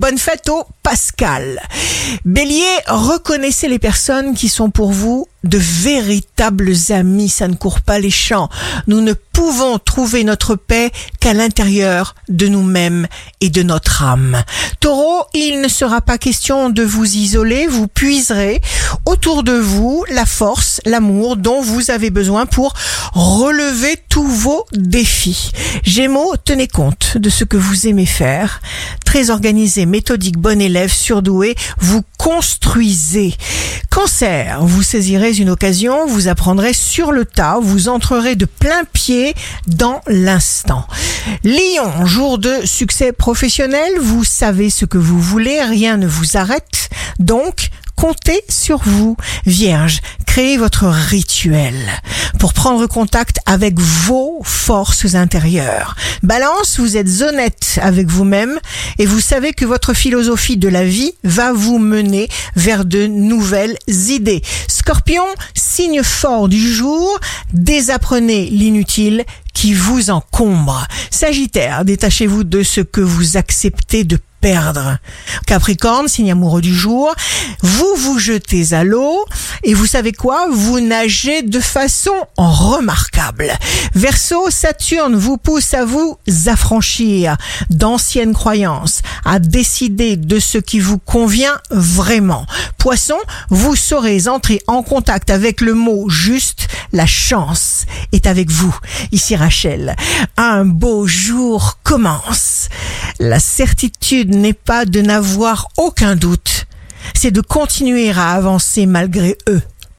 Bonne fête au Pascal. Bélier, reconnaissez les personnes qui sont pour vous de véritables amis. Ça ne court pas les champs. Nous ne pouvons trouver notre paix qu'à l'intérieur de nous-mêmes et de notre âme. Taureau, il ne sera pas question de vous isoler. Vous puiserez autour de vous la force, l'amour dont vous avez besoin pour relever tous vos défis. Gémeaux, tenez compte de ce que vous aimez faire très organisé, méthodique, bon élève, surdoué, vous construisez. Cancer, vous saisirez une occasion, vous apprendrez sur le tas, vous entrerez de plein pied dans l'instant. Lion, jour de succès professionnel, vous savez ce que vous voulez, rien ne vous arrête, donc comptez sur vous. Vierge, créez votre rituel pour prendre contact avec vos forces intérieures. Balance, vous êtes honnête avec vous-même et vous savez que votre philosophie de la vie va vous mener vers de nouvelles idées. Scorpion, signe fort du jour, désapprenez l'inutile qui vous encombre. Sagittaire, détachez-vous de ce que vous acceptez de perdre. Capricorne, signe amoureux du jour, vous vous jetez à l'eau et vous savez quoi? Vous nagez de façon remarquable. Verseau, Saturne vous pousse à vous affranchir d'anciennes croyances, à décider de ce qui vous convient vraiment. Poisson, vous saurez entrer en contact avec le mot juste, la chance est avec vous. Ici Rachel, un beau jour commence. La certitude n'est pas de n'avoir aucun doute, c'est de continuer à avancer malgré eux.